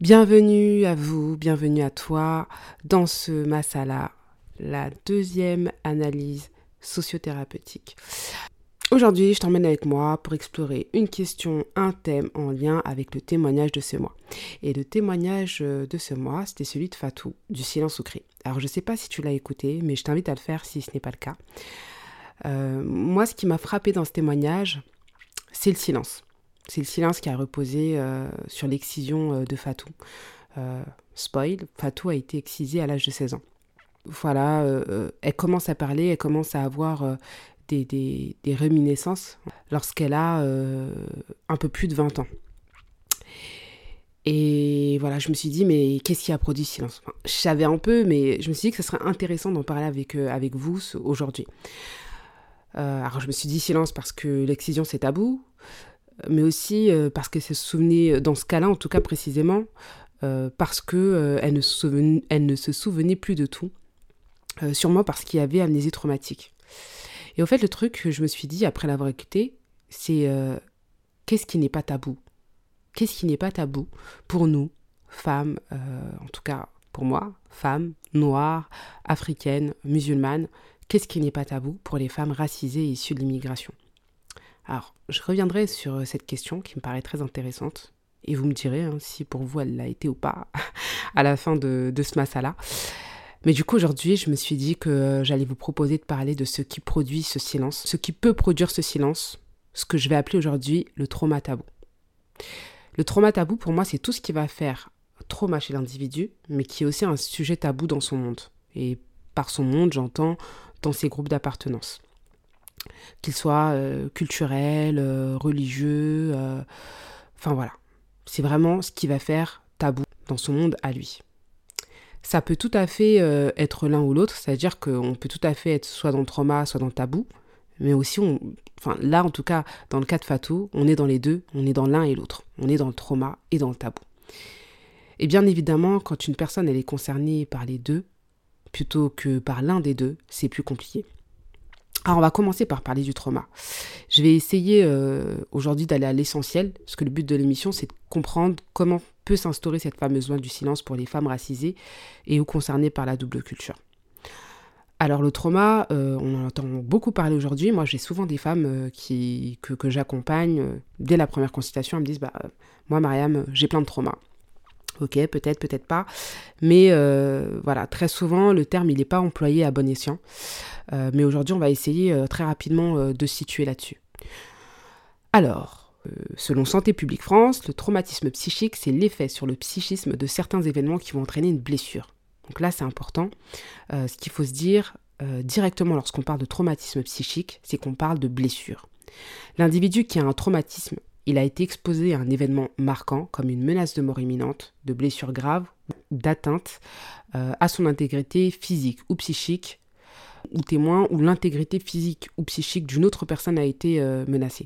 Bienvenue à vous, bienvenue à toi dans ce masala, la deuxième analyse sociothérapeutique. Aujourd'hui, je t'emmène avec moi pour explorer une question, un thème en lien avec le témoignage de ce mois. Et le témoignage de ce mois, c'était celui de Fatou, du silence au cri. Alors, je ne sais pas si tu l'as écouté, mais je t'invite à le faire si ce n'est pas le cas. Euh, moi, ce qui m'a frappé dans ce témoignage, c'est le silence. C'est le silence qui a reposé euh, sur l'excision euh, de Fatou. Euh, spoil, Fatou a été excisée à l'âge de 16 ans. Voilà, elle commence à parler, elle commence à avoir des, réminiscences lorsqu'elle a un peu plus de 20 ans. Et voilà, je me suis dit, mais qu'est-ce qui a produit ce silence? Je savais un peu, mais je me suis dit que ce serait intéressant d'en parler avec, avec vous aujourd'hui. alors je me suis dit silence parce que l'excision c'est tabou, mais aussi euh, parce qu'elle se souvenait, dans ce cas-là en tout cas précisément, euh, parce qu'elle euh, elle ne, se elle ne se souvenait plus de tout, sûrement parce qu'il y avait amnésie traumatique. Et au fait, le truc que je me suis dit après l'avoir écouté, c'est qu'est-ce qui n'est pas tabou? Qu'est-ce qui n'est pas tabou pour nous, femmes, en tout cas pour moi, femmes, noires, africaines, musulmanes, qu'est-ce qui n'est pas tabou pour les femmes racisées issues de l'immigration? Alors, je reviendrai sur euh, cette question qui me paraît très intéressante. Et vous me direz hein, si pour vous elle l'a été ou pas à la fin de, ce masala. Mais du coup, aujourd'hui, je me suis dit que euh, j'allais vous proposer de parler de ce qui produit ce silence, ce qui peut produire ce silence, ce que je vais appeler aujourd'hui le trauma tabou. Le trauma tabou, pour moi, c'est tout ce qui va faire trauma chez l'individu, mais qui est aussi un sujet tabou dans son monde. Et par son monde, j'entends dans ses groupes d'appartenance qu'il soit euh, culturel, euh, religieux, euh, enfin voilà. C'est vraiment ce qui va faire tabou dans son monde à lui. Ça peut tout à fait être l'un ou l'autre, c'est-à-dire qu'on peut tout à fait être soit dans le trauma, soit dans le tabou, mais aussi, on, enfin là en tout cas, dans le cas de Fatou, on est dans les deux, on est dans l'un et l'autre, on est dans le trauma et dans le tabou. Et bien évidemment, quand une personne elle est concernée par les deux, plutôt que par l'un des deux, c'est plus compliqué. Alors on va commencer par parler du trauma. Je vais essayer euh, aujourd'hui d'aller à l'essentiel, parce que le but de l'émission c'est de comprendre comment peut s'instaurer cette fameuse loi du silence pour les femmes racisées et ou concernées par la double culture. Alors le trauma, euh, on en entend beaucoup parler aujourd'hui. Moi j'ai souvent des femmes euh, que j'accompagne dès la première consultation, elles me disent bah, moi Mariam j'ai plein de traumas. Ok, peut-être, peut-être pas. Mais euh, voilà, très souvent, le terme, il n'est pas employé à bon escient. Euh, mais aujourd'hui, on va essayer euh, très rapidement de situer là-dessus. Alors, selon Santé publique France, le traumatisme psychique, c'est l'effet sur le psychisme de certains événements qui vont entraîner une blessure. Donc là, c'est important. ce qu'il faut se dire directement lorsqu'on parle de traumatisme psychique, c'est qu'on parle de blessure. L'individu qui a un traumatisme il a été exposé à un événement marquant comme une menace de mort imminente, de blessures graves, d'atteinte euh, à son intégrité physique ou psychique, ou témoin où l'intégrité physique ou psychique d'une autre personne a été euh, menacée.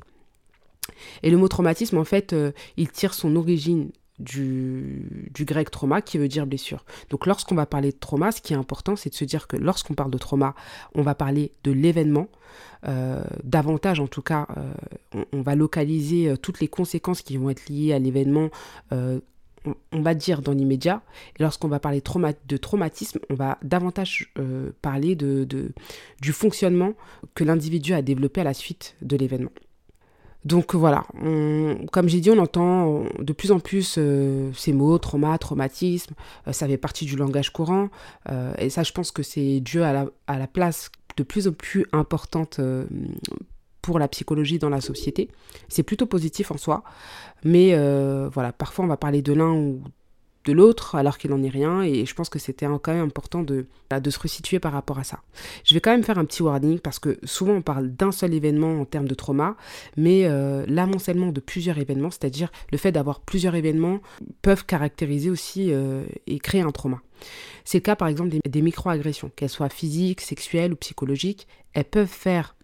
Et le mot traumatisme, en fait, euh, il tire son origine du, grec trauma qui veut dire blessure. Donc lorsqu'on va parler de trauma, ce qui est important, c'est de se dire que lorsqu'on parle de trauma, on va parler de l'événement, euh, davantage en tout cas, euh, on, va localiser euh, toutes les conséquences qui vont être liées à l'événement. On, va dire dans l'immédiat, lorsqu'on va parler de traumatisme, on va davantage parler du fonctionnement que l'individu a développé à la suite de l'événement. Donc voilà, comme j'ai dit, on entend de plus en plus euh, ces mots, trauma, traumatisme, euh, ça fait partie du langage courant, euh, et ça je pense que c'est dû à la, à la, place de plus en plus importante pour la psychologie dans la société. C'est plutôt positif en soi, mais voilà, parfois on va parler de l'un ou de l'autre alors qu'il n'en est rien et je pense que c'était quand même important de, bah, de se resituer par rapport à ça. Je vais quand même faire un petit warning parce que souvent on parle d'un seul événement en termes de trauma, mais euh, l'amoncellement de plusieurs événements, c'est-à-dire le fait d'avoir plusieurs événements, peuvent caractériser aussi euh, et créer un trauma. C'est le cas par exemple des, des microagressions, qu'elles soient physiques, sexuelles ou psychologiques, elles peuvent faire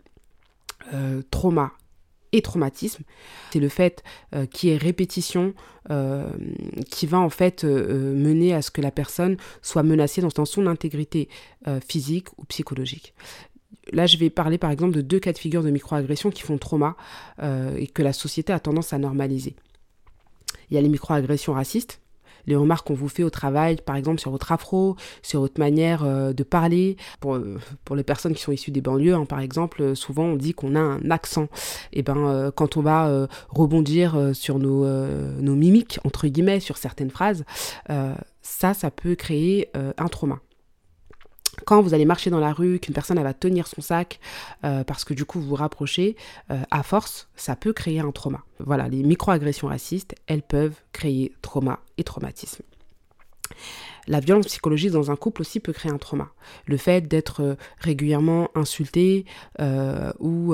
euh, trauma et traumatisme. C'est le fait euh, qu'il y répétition euh, qui va en fait euh, mener à ce que la personne soit menacée dans, son intégrité physique ou psychologique. Là, je vais parler par exemple de deux cas de figure de microagression qui font trauma et que la société a tendance à normaliser. Il y a les microagressions racistes, les remarques qu'on vous fait au travail, par exemple sur votre afro, sur votre manière euh, de parler. Pour, euh, pour les personnes qui sont issues des banlieues, hein, par exemple, euh, souvent on dit qu'on a un accent. Et ben quand on va rebondir sur nos, nos mimiques, entre guillemets, sur certaines phrases, ça, ça peut créer un trauma quand vous allez marcher dans la rue, qu'une personne va tenir son sac euh, parce que du coup vous vous rapprochez, euh, à force, ça peut créer un trauma. Voilà, les microagressions racistes, elles peuvent créer trauma et traumatisme. La violence psychologique dans un couple aussi peut créer un trauma. Le fait d'être euh, régulièrement insulté ou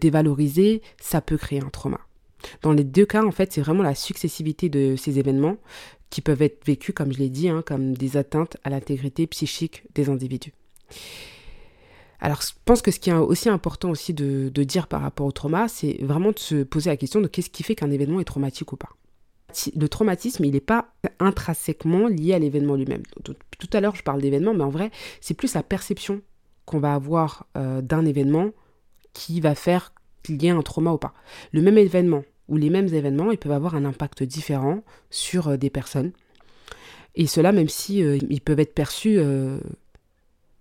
dévalorisé, ça peut créer un trauma. Dans les deux cas, en fait, c'est vraiment la successivité de ces événements qui peuvent être vécues, comme je l'ai dit, hein, comme des atteintes à l'intégrité psychique des individus. Alors, je pense que ce qui est aussi important aussi de, dire par rapport au trauma, c'est vraiment de se poser la question de qu'est-ce qui fait qu'un événement est traumatique ou pas. Le traumatisme, il n'est pas intrinsèquement lié à l'événement lui-même. Tout à l'heure, je parle d'événement, mais en vrai, c'est plus la perception qu'on va avoir euh, d'un événement qui va faire qu'il y ait un trauma ou pas. Le même événement ou les mêmes événements, ils peuvent avoir un impact différent sur euh, des personnes. Et cela même si euh, ils peuvent être perçus euh,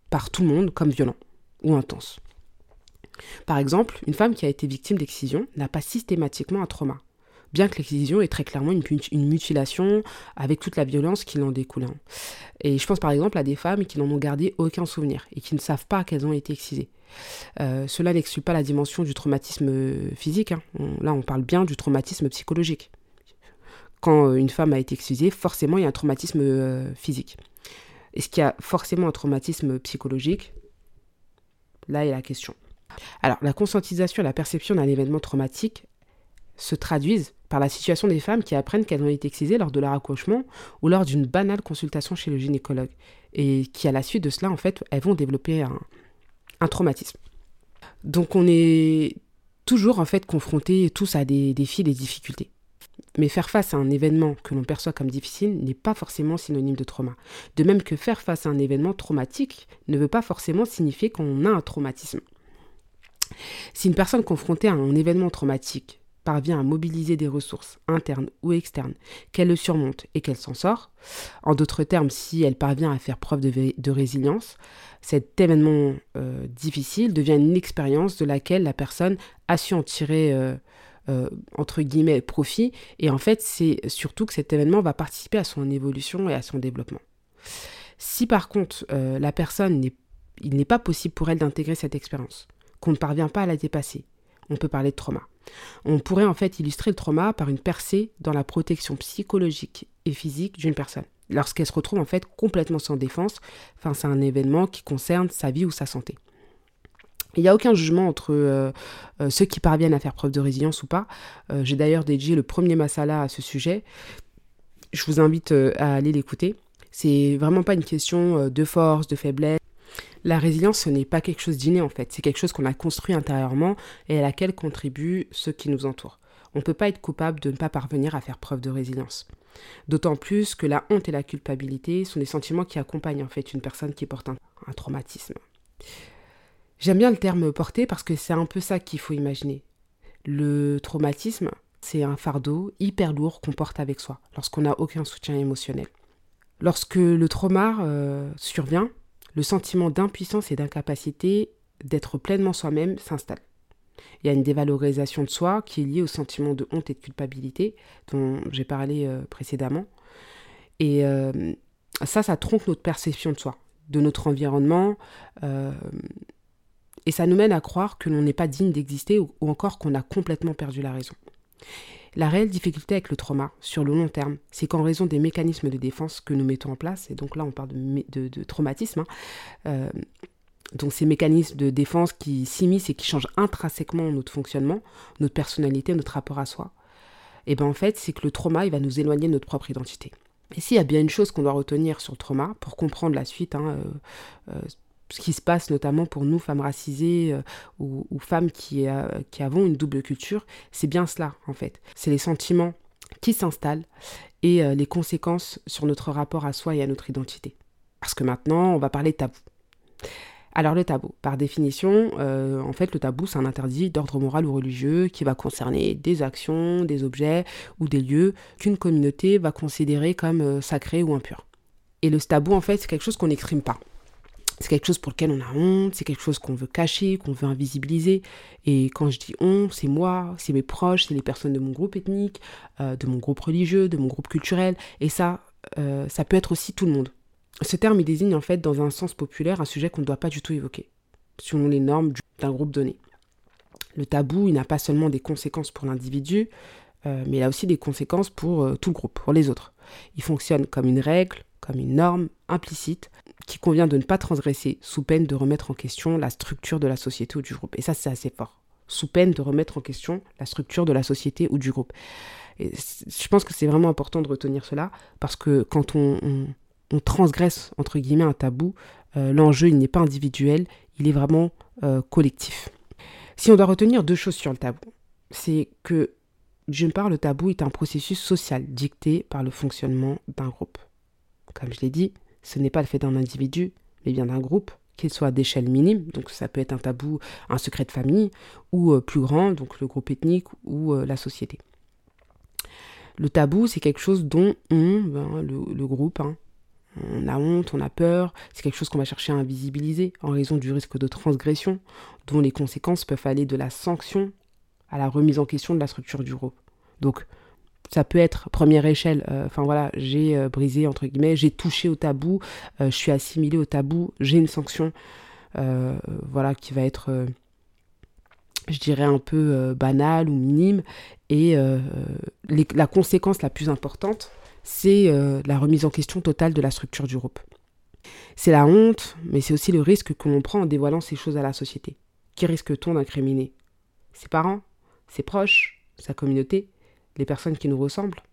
par tout le monde comme violents ou intenses. Par exemple, une femme qui a été victime d'excision n'a pas systématiquement un trauma, bien que l'excision est très clairement une, mutilation avec toute la violence qui en découle. Hein. Et je pense par exemple à des femmes qui n'en ont gardé aucun souvenir et qui ne savent pas qu'elles ont été excisées. Euh, cela n'exclut pas la dimension du traumatisme physique. Hein. là, on parle bien du traumatisme psychologique. Quand euh, une femme a été excusée, forcément, il y a un traumatisme euh, physique. Est-ce qu'il y a forcément un traumatisme psychologique? Là est la question. Alors, la conscientisation et la perception d'un événement traumatique se traduisent par la situation des femmes qui apprennent qu'elles ont été excisées lors de leur accouchement ou lors d'une banale consultation chez le gynécologue. Et qui, à la suite de cela, en fait, elles vont développer un, un traumatisme. Donc on est toujours en fait confrontés tous à des défis, des difficultés. Mais faire face à un événement que l'on perçoit comme difficile n'est pas forcément synonyme de trauma. De même que faire face à un événement traumatique ne veut pas forcément signifier qu'on a un traumatisme. Si une personne confrontée à un événement traumatique parvient à mobiliser des ressources internes ou externes, qu'elle le surmonte et qu'elle s'en sort, en d'autres termes, si elle parvient à faire preuve de, résilience, cet événement euh, difficile devient une expérience de laquelle la personne a su en tirer, euh, euh, entre guillemets, profit. Et en fait, c'est surtout que cet événement va participer à son évolution et à son développement. Si par contre, la personne, il n'est pas possible pour elle d'intégrer cette expérience, qu'on ne parvient pas à la dépasser, on peut parler de trauma. On pourrait en fait illustrer le trauma par une percée dans la protection psychologique et physique d'une personne, lorsqu'elle se retrouve en fait complètement sans défense face à un événement qui concerne sa vie ou sa santé. Il n'y a aucun jugement entre euh, euh, ceux qui parviennent à faire preuve de résilience ou pas. Euh, j'ai d'ailleurs dédié le premier masala à ce sujet. Je vous invite à aller l'écouter. C'est vraiment pas une question de force, de faiblesse la résilience, ce n'est pas quelque chose d'inné en fait, c'est quelque chose qu'on a construit intérieurement et à laquelle contribuent ceux qui nous entourent. On ne peut pas être coupable de ne pas parvenir à faire preuve de résilience. D'autant plus que la honte et la culpabilité sont des sentiments qui accompagnent en fait une personne qui porte un, traumatisme. J'aime bien le terme porter parce que c'est un peu ça qu'il faut imaginer. Le traumatisme, c'est un fardeau hyper lourd qu'on porte avec soi lorsqu'on n'a aucun soutien émotionnel. Lorsque le trauma euh, survient, le sentiment d'impuissance et d'incapacité d'être pleinement soi-même s'installe. Il y a une dévalorisation de soi qui est liée au sentiment de honte et de culpabilité dont j'ai parlé euh, précédemment. Et euh, ça, ça trompe notre perception de soi, de notre environnement. Euh, et ça nous mène à croire que l'on n'est pas digne d'exister ou, encore qu'on a complètement perdu la raison. La réelle difficulté avec le trauma, sur le long terme, c'est qu'en raison des mécanismes de défense que nous mettons en place, et donc là on parle de, traumatisme, hein, euh, donc ces mécanismes de défense qui s'immiscent et qui changent intrinsèquement notre fonctionnement, notre personnalité, notre rapport à soi, et eh bien en fait c'est que le trauma il va nous éloigner de notre propre identité. Et s'il y a bien une chose qu'on doit retenir sur le trauma, pour comprendre la suite, hein, euh, euh, ce qui se passe notamment pour nous, femmes racisées euh, ou, femmes qui, qui avons une double culture, c'est bien cela en fait. C'est les sentiments qui s'installent et les conséquences sur notre rapport à soi et à notre identité. Parce que maintenant, on va parler tabou. Alors le tabou, par définition, euh, en fait le tabou c'est un interdit d'ordre moral ou religieux qui va concerner des actions, des objets ou des lieux qu'une communauté va considérer comme euh, sacrés ou impurs. Et le tabou en fait c'est quelque chose qu'on n'exprime pas. C'est quelque chose pour lequel on a honte, c'est quelque chose qu'on veut cacher, qu'on veut invisibiliser. Et quand je dis on, c'est moi, c'est mes proches, c'est les personnes de mon groupe ethnique, euh, de mon groupe religieux, de mon groupe culturel. Et ça, ça peut être aussi tout le monde. Ce terme, il désigne en fait, dans un sens populaire, un sujet qu'on ne doit pas du tout évoquer, selon les normes d'un groupe donné. Le tabou, il n'a pas seulement des conséquences pour l'individu, euh, mais il a aussi des conséquences pour euh, tout le groupe, pour les autres. Il fonctionne comme une règle, comme une norme implicite, qui convient de ne pas transgresser, sous peine de remettre en question la structure de la société ou du groupe. Et ça, c'est assez fort. Sous peine de remettre en question la structure de la société ou du groupe. Et je pense que c'est vraiment important de retenir cela, parce que quand on transgresse, entre guillemets, un tabou, euh, l'enjeu, il n'est pas individuel, il est vraiment euh, collectif. Si on doit retenir deux choses sur le tabou, c'est que, d'une part, le tabou est un processus social dicté par le fonctionnement d'un groupe. Comme je l'ai dit, ce n'est pas le fait d'un individu, mais bien d'un groupe, qu'il soit d'échelle minime, donc ça peut être un tabou, un secret de famille, ou euh, plus grand, donc le groupe ethnique ou la société. Le tabou, c'est quelque chose dont on, ben, le, groupe, hein, on a honte, on a peur, c'est quelque chose qu'on va chercher à invisibiliser en raison du risque de transgression, dont les conséquences peuvent aller de la sanction à la remise en question de la structure du groupe. Donc, ça peut être première échelle, euh, enfin voilà, j'ai euh, brisé, entre guillemets, j'ai touché au tabou, euh, je suis assimilé au tabou, j'ai une sanction, voilà, qui va être, je dirais, un peu banale ou minime, et la conséquence la plus importante, c'est la remise en question totale de la structure du groupe. C'est la honte, mais c'est aussi le risque que l'on prend en dévoilant ces choses à la société. Qui risque-t-on d'incriminer? Ses parents? Ses proches? Sa communauté? Les personnes qui nous ressemblent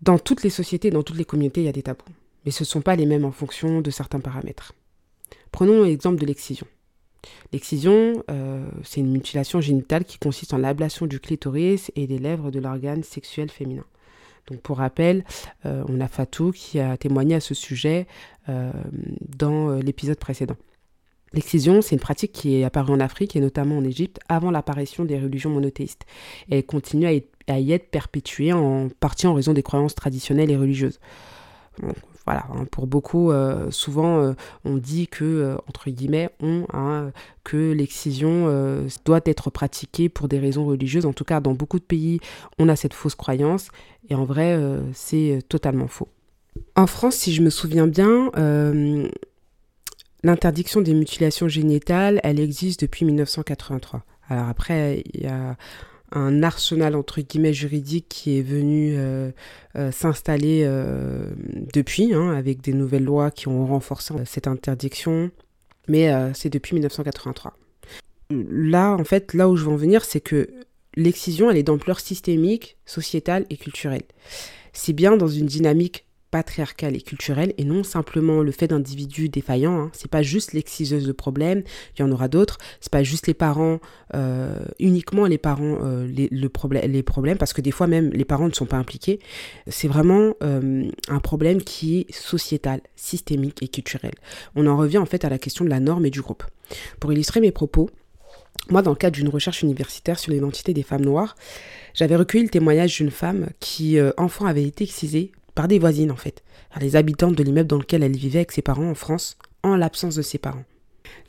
Dans toutes les sociétés, dans toutes les communautés, il y a des tabous. Mais ce ne sont pas les mêmes en fonction de certains paramètres. Prenons l'exemple de l'excision. L'excision, euh, c'est une mutilation génitale qui consiste en l'ablation du clitoris et des lèvres de l'organe sexuel féminin. Donc pour rappel, euh, on a Fatou qui a témoigné à ce sujet euh, dans l'épisode précédent. L'excision, c'est une pratique qui est apparue en Afrique et notamment en Égypte avant l'apparition des religions monothéistes. Elle continue à, y être perpétuée en partie en raison des croyances traditionnelles et religieuses voilà, hein, pour beaucoup, euh, souvent, euh, on dit que, euh, entre guillemets, on, hein, que l'excision doit être pratiquée pour des raisons religieuses. En tout cas, dans beaucoup de pays, on a cette fausse croyance. Et en vrai, c'est totalement faux. En France, si je me souviens bien, l'interdiction des mutilations génitales, elle existe depuis 1983. Alors après, il y a un arsenal entre guillemets juridique qui est venu euh, euh, s'installer euh, depuis, hein, avec des nouvelles lois qui ont renforcé cette interdiction, mais c'est depuis 1983. Là, en fait, là où je veux en venir, c'est que l'excision, elle est d'ampleur systémique, sociétale et culturelle. C'est bien dans une dynamique patriarcale et culturelle et non simplement le fait d'individus défaillants. Hein. C'est pas juste l'exciseuse de problème, il y en aura d'autres. C'est pas juste les parents, euh, uniquement les parents, euh, les problèmes, parce que des fois même les parents ne sont pas impliqués. C'est vraiment euh, un problème qui est sociétal, systémique et culturel. On en revient en fait à la question de la norme et du groupe. Pour illustrer mes propos, moi, dans le cadre d'une recherche universitaire sur l'identité des femmes noires, j'avais recueilli le témoignage d'une femme qui, enfant, avait été excisée par des voisines en fait, les habitantes de l'immeuble dans lequel elle vivait avec ses parents en France, en l'absence de ses parents.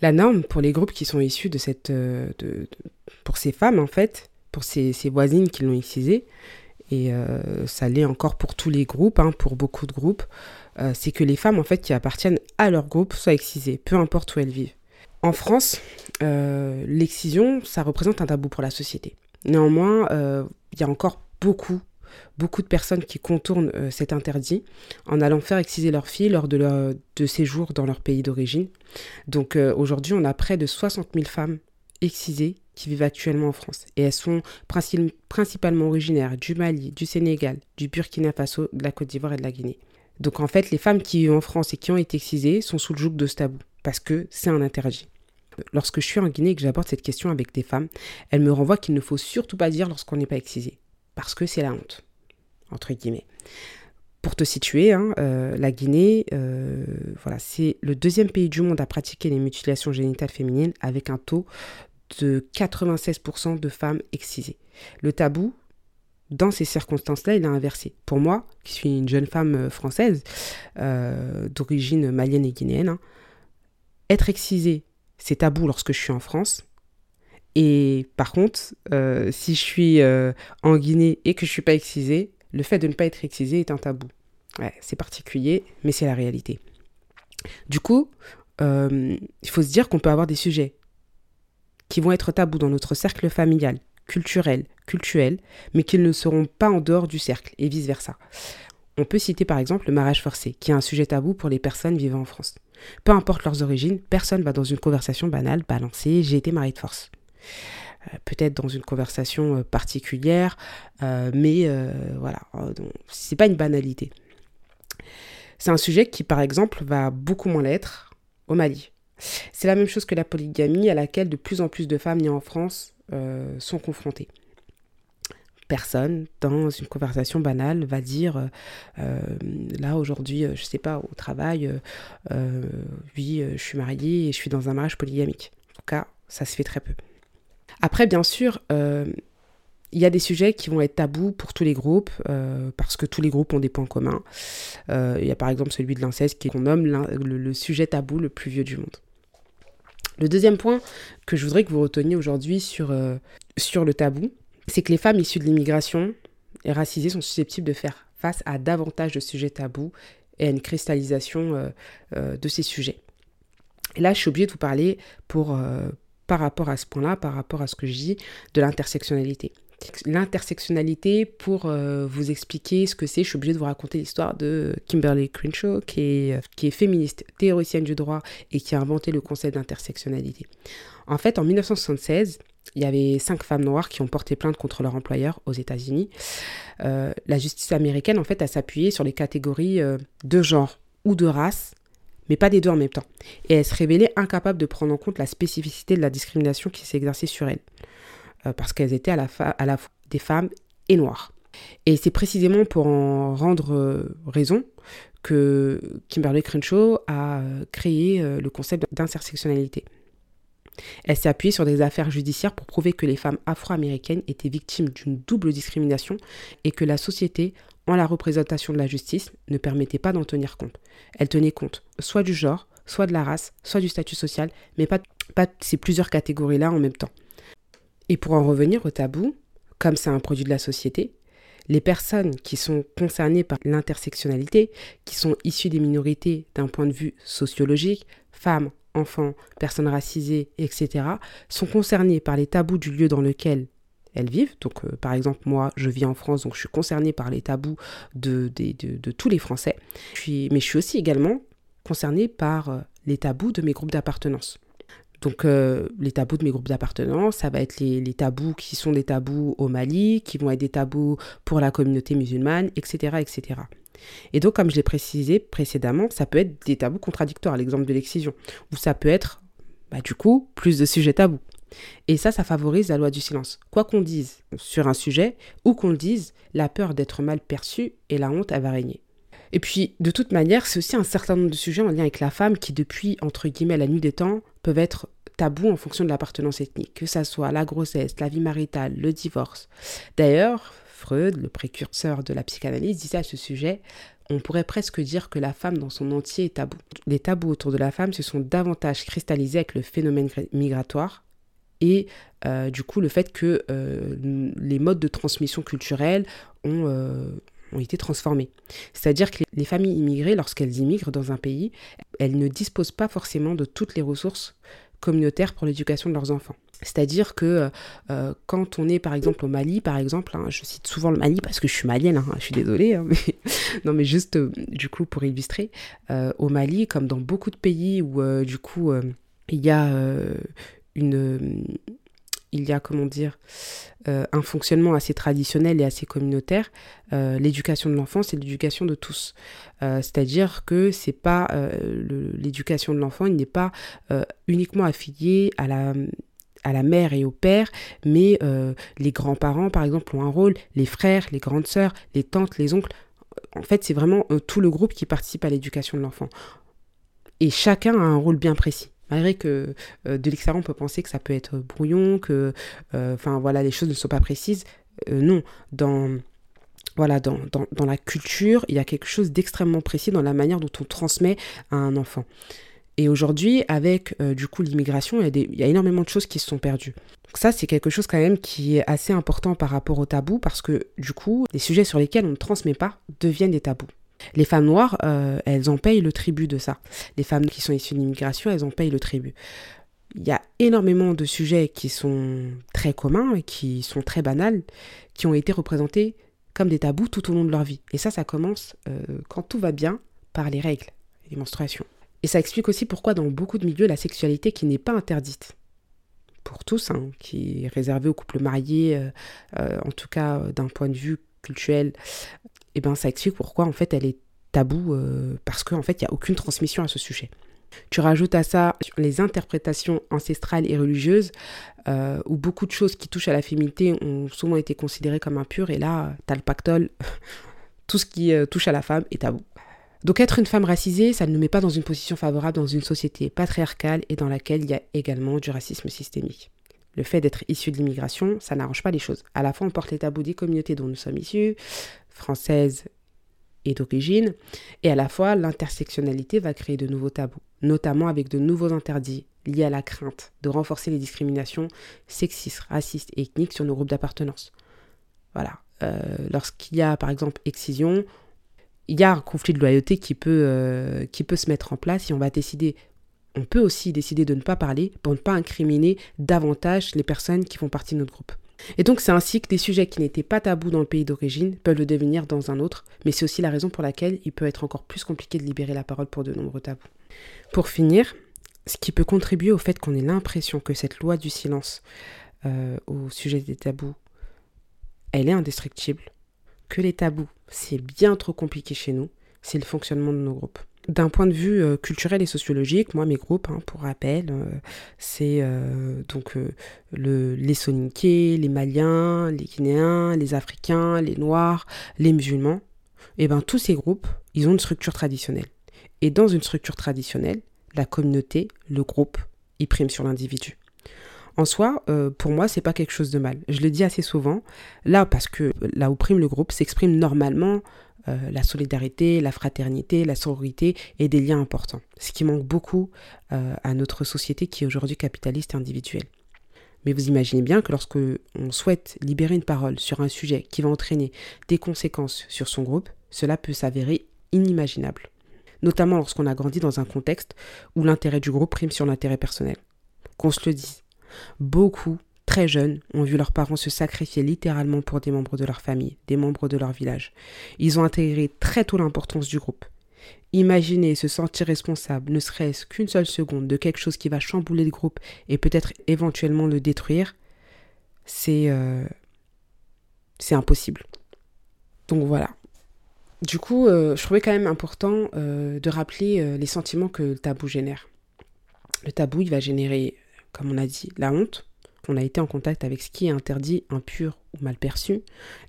La norme pour les groupes qui sont issus de cette... Euh, de, pour ces femmes en fait, pour ces, voisines qui l'ont excisée, et euh, ça l'est encore pour tous les groupes, hein, pour beaucoup de groupes, euh, c'est que les femmes en fait qui appartiennent à leur groupe soient excisées, peu importe où elles vivent. En France, l'excision, ça représente un tabou pour la société. Néanmoins, il y a encore beaucoup, beaucoup de personnes qui contournent euh, cet interdit en allant faire exciser leurs filles lors de leur de séjour dans leur pays d'origine. Donc euh, aujourd'hui, on a près de 60 000 femmes excisées qui vivent actuellement en France. Et elles sont principalement originaires du Mali, du Sénégal, du Burkina Faso, de la Côte d'Ivoire et de la Guinée. Donc en fait, les femmes qui vivent en France et qui ont été excisées sont sous le joug de ce tabou, parce que c'est un interdit. Lorsque je suis en Guinée et que j'aborde cette question avec des femmes, elles me renvoient qu'il ne faut surtout pas dire lorsqu'on n'est pas excisé, parce que c'est la honte, entre guillemets. Pour te situer, hein, euh, la Guinée, euh, voilà, c'est le deuxième pays du monde à pratiquer les mutilations génitales féminines avec un taux de 96% de femmes excisées. Le tabou, dans ces circonstances-là, il a inversé. Pour moi, qui suis une jeune femme euh, française, d'origine malienne et guinéenne, hein, être excisée, c'est tabou lorsque je suis en France. Et par contre, si je suis en Guinée et que je ne suis pas excisée, le fait de ne pas être excisé est un tabou. c'est particulier, mais c'est la réalité. Du coup, euh, il faut se dire qu'on peut avoir des sujets qui vont être tabous dans notre cercle familial, culturel, cultuel, mais qui ne seront pas en dehors du cercle, et vice-versa. On peut citer par exemple le mariage forcé, qui est un sujet tabou pour les personnes vivant en France. Peu importe leurs origines, personne va dans une conversation banale balancer j'ai été marié de force. Euh, peut-être dans une conversation euh, particulière, euh, mais voilà, c'est pas une banalité. C'est un sujet qui, par exemple, va beaucoup moins l'être au Mali. C'est la même chose que la polygamie à laquelle de plus en plus de femmes nées en France sont confrontées. Personne, dans une conversation banale, va dire là aujourd'hui, je sais pas, au travail, oui, je suis mariée et je suis dans un mariage polygamique. En tout cas, ça se fait très peu. Après, bien sûr, euh, il y a des sujets qui vont être tabous pour tous les groupes, euh, parce que tous les groupes ont des points communs. Euh, il y a par exemple celui de l'inceste qu'on nomme le, sujet tabou le plus vieux du monde. Le deuxième point que je voudrais que vous reteniez aujourd'hui sur, sur le tabou, c'est que les femmes issues de l'immigration et racisées sont susceptibles de faire face à davantage de sujets tabous et à une cristallisation de ces sujets. Et là, je suis obligée de vous parler pour, par rapport à ce point-là, par rapport à ce que je dis, de l'intersectionnalité. L'intersectionnalité, pour euh, vous expliquer ce que c'est, je suis obligée de vous raconter l'histoire de Kimberly Crenshaw, qui est, euh, féministe, théoricienne du droit et qui a inventé le concept d'intersectionnalité. En fait, en 1976, il y avait cinq femmes noires qui ont porté plainte contre leur employeur aux États-Unis. Euh, la justice américaine, en fait, a s'appuyé sur les catégories de genre ou de race mais pas des deux en même temps. Et elle se révélait incapable de prendre en compte la spécificité de la discrimination qui s'exerçait sur elle, euh, parce qu'elles étaient à la, fois des femmes et noires. Et c'est précisément pour en rendre euh, raison que Kimberly Crenshaw a euh, créé le concept d'intersectionnalité. Elle s'est appuyée sur des affaires judiciaires pour prouver que les femmes afro-américaines étaient victimes d'une double discrimination et que la société la représentation de la justice ne permettait pas d'en tenir compte. Elle tenait compte soit du genre, soit de la race, soit du statut social, mais pas, pas ces plusieurs catégories-là en même temps. Et pour en revenir au tabou, comme c'est un produit de la société, les personnes qui sont concernées par l'intersectionnalité, qui sont issues des minorités d'un point de vue sociologique, femmes, enfants, personnes racisées, etc., sont concernées par les tabous du lieu dans lequel elles vivent. Donc, euh, par exemple, moi, je vis en France, donc je suis concernée par les tabous de, tous les Français. mais je suis aussi également concernée par euh, les tabous de mes groupes d'appartenance. Donc, euh, les tabous de mes groupes d'appartenance, ça va être les, les, tabous qui sont des tabous au Mali, qui vont être des tabous pour la communauté musulmane, etc., etc. Et donc, comme je l'ai précisé précédemment, ça peut être des tabous contradictoires, l'exemple de l'excision, ou ça peut être, bah, du coup, plus de sujets tabous. Et ça, ça favorise la loi du silence. Quoi qu'on dise sur un sujet, ou qu'on le dise, la peur d'être mal perçu et la honte, elle va régner. Et puis, de toute manière, c'est aussi un certain nombre de sujets en lien avec la femme qui, depuis, entre guillemets, la nuit des temps, peuvent être tabous en fonction de l'appartenance ethnique, que ça soit la grossesse, la vie maritale, le divorce. D'ailleurs, Freud, le précurseur de la psychanalyse, disait à ce sujet on pourrait presque dire que la femme dans son entier est tabou. Les tabous autour de la femme se sont davantage cristallisés avec le phénomène migratoire, et euh, du coup le fait que euh, les modes de transmission culturelle ont, euh, ont été transformés. C'est-à-dire que les familles immigrées, lorsqu'elles immigrent dans un pays, elles ne disposent pas forcément de toutes les ressources communautaires pour l'éducation de leurs enfants. C'est-à-dire que quand on est par exemple au Mali, par exemple, hein, je cite souvent le Mali parce que je suis malienne, hein, je suis désolée, hein, mais non mais juste du coup pour illustrer, au Mali, comme dans beaucoup de pays où du coup il y a une il y a, comment dire, un fonctionnement assez traditionnel et assez communautaire. l'éducation de l'enfant, c'est l'éducation de tous. C'est-à-dire que c'est pas l'éducation de l'enfant, il n'est pas uniquement affilié à la à la mère et au père, mais euh, les grands-parents, par exemple, ont un rôle, les frères, les grandes sœurs, les tantes, les oncles. En fait, c'est vraiment euh, tout le groupe qui participe à l'éducation de l'enfant. Et chacun a un rôle bien précis. Malgré que euh, de l'extérieur, on peut penser que ça peut être brouillon, que enfin voilà, les choses ne sont pas précises. non, dans, voilà, dans, la culture, il y a quelque chose d'extrêmement précis dans la manière dont on transmet à un enfant. Et aujourd'hui, avec euh, du coup l'immigration, il, y, a énormément de choses qui se sont perdues. Ça, c'est quelque chose quand même qui est assez important par rapport au tabou, parce que du coup, les sujets sur lesquels on ne transmet pas deviennent des tabous. Les femmes noires, euh, elles en payent le tribut de ça. Les femmes qui sont issues de l'immigration, elles en payent le tribut. Il y a énormément de sujets qui sont très communs et qui sont très banals, qui ont été représentés comme des tabous tout au long de leur vie. Et ça, ça commence euh, quand tout va bien par les règles, les menstruations. Et ça explique aussi pourquoi dans beaucoup de milieux, la sexualité qui n'est pas interdite, pour tous, hein, qui est réservée aux couples mariés, euh, en tout cas d'un point de vue culturel, et eh ben ça explique pourquoi en fait elle est taboue, parce qu'en fait il n'y a aucune transmission à ce sujet. Tu rajoutes à ça les interprétations ancestrales et religieuses, où beaucoup de choses qui touchent à la féminité ont souvent été considérées comme impures, et là, t'as le pactole, tout ce qui touche à la femme est tabou. Donc être une femme racisée, ça ne nous met pas dans une position favorable dans une société patriarcale et dans laquelle il y a également du racisme systémique. Le fait d'être issu de l'immigration, ça n'arrange pas les choses. À la fois, on porte les tabous des communautés dont nous sommes issus, françaises et d'origine, et à la fois, l'intersectionnalité va créer de nouveaux tabous, notamment avec de nouveaux interdits liés à la crainte de renforcer les discriminations sexistes, racistes et ethniques sur nos groupes d'appartenance. Voilà. Euh, lorsqu'il y a, par exemple, excision, il y a un conflit de loyauté qui peut, euh, qui peut se mettre en place et on va décider, on peut aussi décider de ne pas parler pour ne pas incriminer davantage les personnes qui font partie de notre groupe. Et donc c'est ainsi que des sujets qui n'étaient pas tabous dans le pays d'origine peuvent le devenir dans un autre, mais c'est aussi la raison pour laquelle il peut être encore plus compliqué de libérer la parole pour de nombreux tabous. Pour finir, ce qui peut contribuer au fait qu'on ait l'impression que cette loi du silence euh, au sujet des tabous, elle est indestructible, que les tabous, c'est bien trop compliqué chez nous, c'est le fonctionnement de nos groupes. D'un point de vue euh, culturel et sociologique, moi, mes groupes, hein, pour rappel, euh, c'est euh, donc le, les Soninké, les Maliens, les Guinéens, les Africains, les Noirs, les musulmans. Et eh bien, tous ces groupes, ils ont une structure traditionnelle. Et dans une structure traditionnelle, la communauté, le groupe, il prime sur l'individu en soi, pour moi, c'est pas quelque chose de mal. Je le dis assez souvent. Là, parce que là où prime le groupe, s'exprime normalement euh, la solidarité, la fraternité, la sororité et des liens importants. Ce qui manque beaucoup euh, à notre société qui est aujourd'hui capitaliste et individuelle. Mais vous imaginez bien que lorsque on souhaite libérer une parole sur un sujet qui va entraîner des conséquences sur son groupe, cela peut s'avérer inimaginable. Notamment lorsqu'on a grandi dans un contexte où l'intérêt du groupe prime sur l'intérêt personnel. Qu'on se le dise, Beaucoup, très jeunes, ont vu leurs parents se sacrifier littéralement pour des membres de leur famille, des membres de leur village. Ils ont intégré très tôt l'importance du groupe. Imaginer se sentir responsable, ne serait-ce qu'une seule seconde, de quelque chose qui va chambouler le groupe et peut-être éventuellement le détruire, c'est euh, impossible. Donc voilà. Du coup, euh, je trouvais quand même important euh, de rappeler les sentiments que le tabou génère. Le tabou, il va générer comme on a dit, la honte, on a été en contact avec ce qui est interdit, impur ou mal perçu,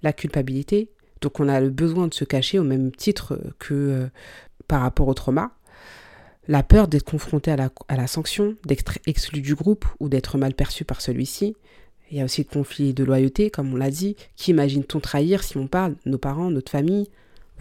la culpabilité, donc on a le besoin de se cacher au même titre que euh, par rapport au trauma, la peur d'être confronté à la, à la sanction, d'être exclu du groupe ou d'être mal perçu par celui-ci. Il y a aussi le conflit de loyauté, comme on l'a dit. Qui imagine-t-on trahir si on parle Nos parents, notre famille,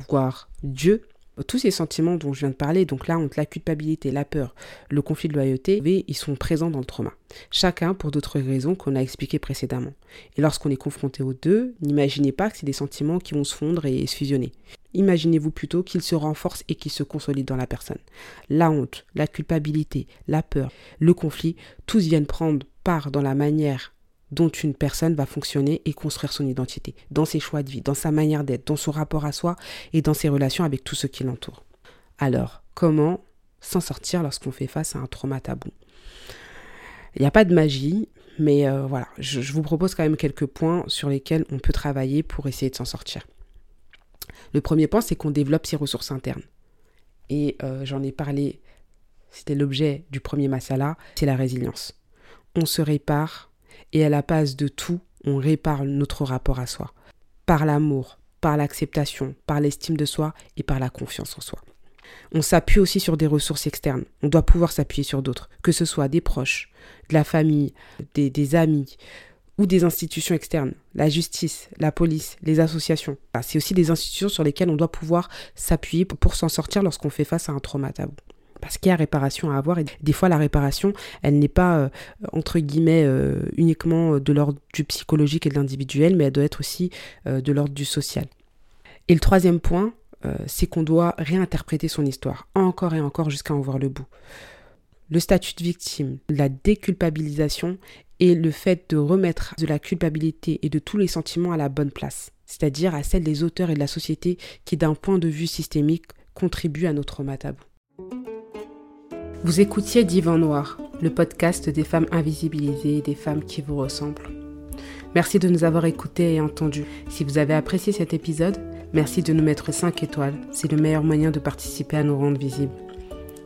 voire Dieu? Tous ces sentiments dont je viens de parler, donc la honte, la culpabilité, la peur, le conflit de loyauté, ils sont présents dans le trauma. Chacun pour d'autres raisons qu'on a expliquées précédemment. Et lorsqu'on est confronté aux deux, n'imaginez pas que c'est des sentiments qui vont se fondre et se fusionner. Imaginez-vous plutôt qu'ils se renforcent et qu'ils se consolident dans la personne. La honte, la culpabilité, la peur, le conflit, tous viennent prendre part dans la manière dont une personne va fonctionner et construire son identité, dans ses choix de vie, dans sa manière d'être, dans son rapport à soi et dans ses relations avec tout ce qui l'entoure. Alors, comment s'en sortir lorsqu'on fait face à un trauma tabou? Il n'y a pas de magie, mais euh, voilà, je, vous propose quand même quelques points sur lesquels on peut travailler pour essayer de s'en sortir. Le premier point, c'est qu'on développe ses ressources internes. Et euh, j'en ai parlé, c'était l'objet du premier masala, c'est la résilience. On se répare et à la base de tout, on répare notre rapport à soi. Par l'amour, par l'acceptation, par l'estime de soi et par la confiance en soi. On s'appuie aussi sur des ressources externes. On doit pouvoir s'appuyer sur d'autres, que ce soit des proches, de la famille, des, amis ou des institutions externes, la justice, la police, les associations. C'est aussi des institutions sur lesquelles on doit pouvoir s'appuyer pour, s'en sortir lorsqu'on fait face à un trauma parce qu'il y a réparation à avoir et des fois la réparation elle n'est pas euh, entre guillemets euh, uniquement de l'ordre du psychologique et de l'individuel mais elle doit être aussi euh, de l'ordre du social. Et le troisième point c'est qu'on doit réinterpréter son histoire encore et encore jusqu'à en voir le bout. Le statut de victime, la déculpabilisation et le fait de remettre de la culpabilité et de tous les sentiments à la bonne place, c'est-à-dire à celle des auteurs et de la société qui d'un point de vue systémique contribuent à notre tabou. Vous écoutiez Divan Noir, le podcast des femmes invisibilisées et des femmes qui vous ressemblent. Merci de nous avoir écoutés et entendus. Si vous avez apprécié cet épisode, merci de nous mettre 5 étoiles. C'est le meilleur moyen de participer à nous rendre visibles.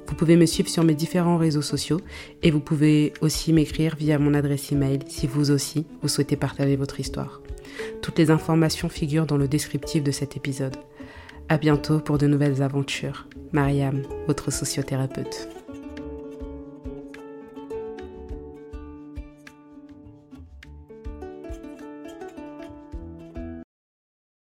Vous pouvez me suivre sur mes différents réseaux sociaux et vous pouvez aussi m'écrire via mon adresse email si vous aussi vous souhaitez partager votre histoire. Toutes les informations figurent dans le descriptif de cet épisode. À bientôt pour de nouvelles aventures. Mariam, votre sociothérapeute.